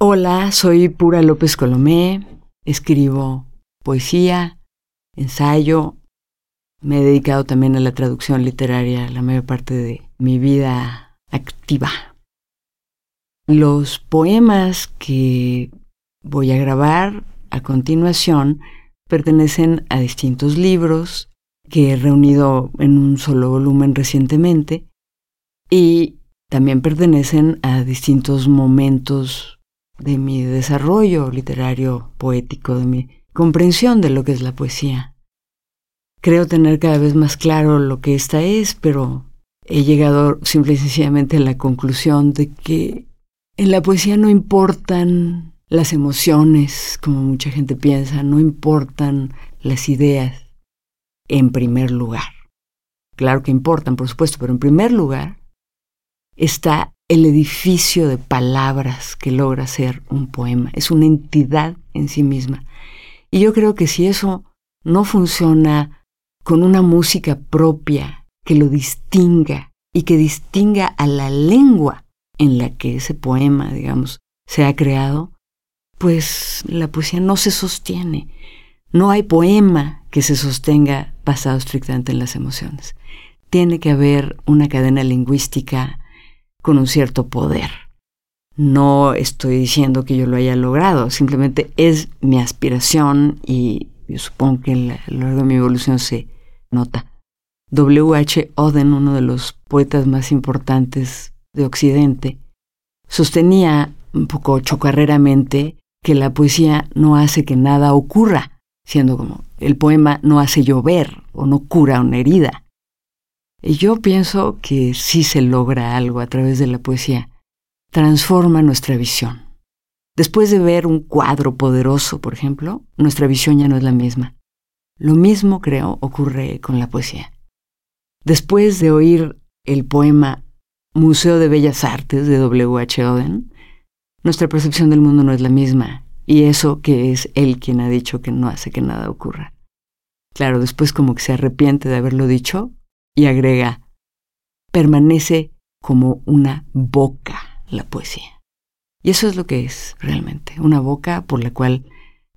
Hola, soy Pura López Colomé, escribo poesía, ensayo, me he dedicado también a la traducción literaria la mayor parte de mi vida activa. Los poemas que voy a grabar a continuación pertenecen a distintos libros que he reunido en un solo volumen recientemente y también pertenecen a distintos momentos de mi desarrollo literario poético, de mi comprensión de lo que es la poesía. Creo tener cada vez más claro lo que esta es, pero he llegado simple y sencillamente a la conclusión de que en la poesía no importan las emociones, como mucha gente piensa, no importan las ideas en primer lugar. Claro que importan, por supuesto, pero en primer lugar está el edificio de palabras que logra ser un poema. Es una entidad en sí misma. Y yo creo que si eso no funciona con una música propia que lo distinga y que distinga a la lengua en la que ese poema, digamos, se ha creado, pues la poesía no se sostiene. No hay poema que se sostenga basado estrictamente en las emociones. Tiene que haber una cadena lingüística con un cierto poder. No estoy diciendo que yo lo haya logrado, simplemente es mi aspiración y yo supongo que a lo largo de mi evolución se nota. W. H. Oden, uno de los poetas más importantes de Occidente, sostenía un poco chocarreramente que la poesía no hace que nada ocurra, siendo como el poema no hace llover o no cura una herida. Y yo pienso que sí se logra algo a través de la poesía. Transforma nuestra visión. Después de ver un cuadro poderoso, por ejemplo, nuestra visión ya no es la misma. Lo mismo, creo, ocurre con la poesía. Después de oír el poema Museo de Bellas Artes de W. H. Oden, nuestra percepción del mundo no es la misma, y eso que es él quien ha dicho que no hace que nada ocurra. Claro, después como que se arrepiente de haberlo dicho, y agrega, permanece como una boca la poesía. Y eso es lo que es realmente, una boca por la cual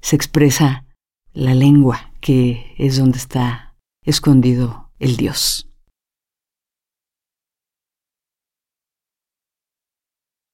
se expresa la lengua, que es donde está escondido el Dios.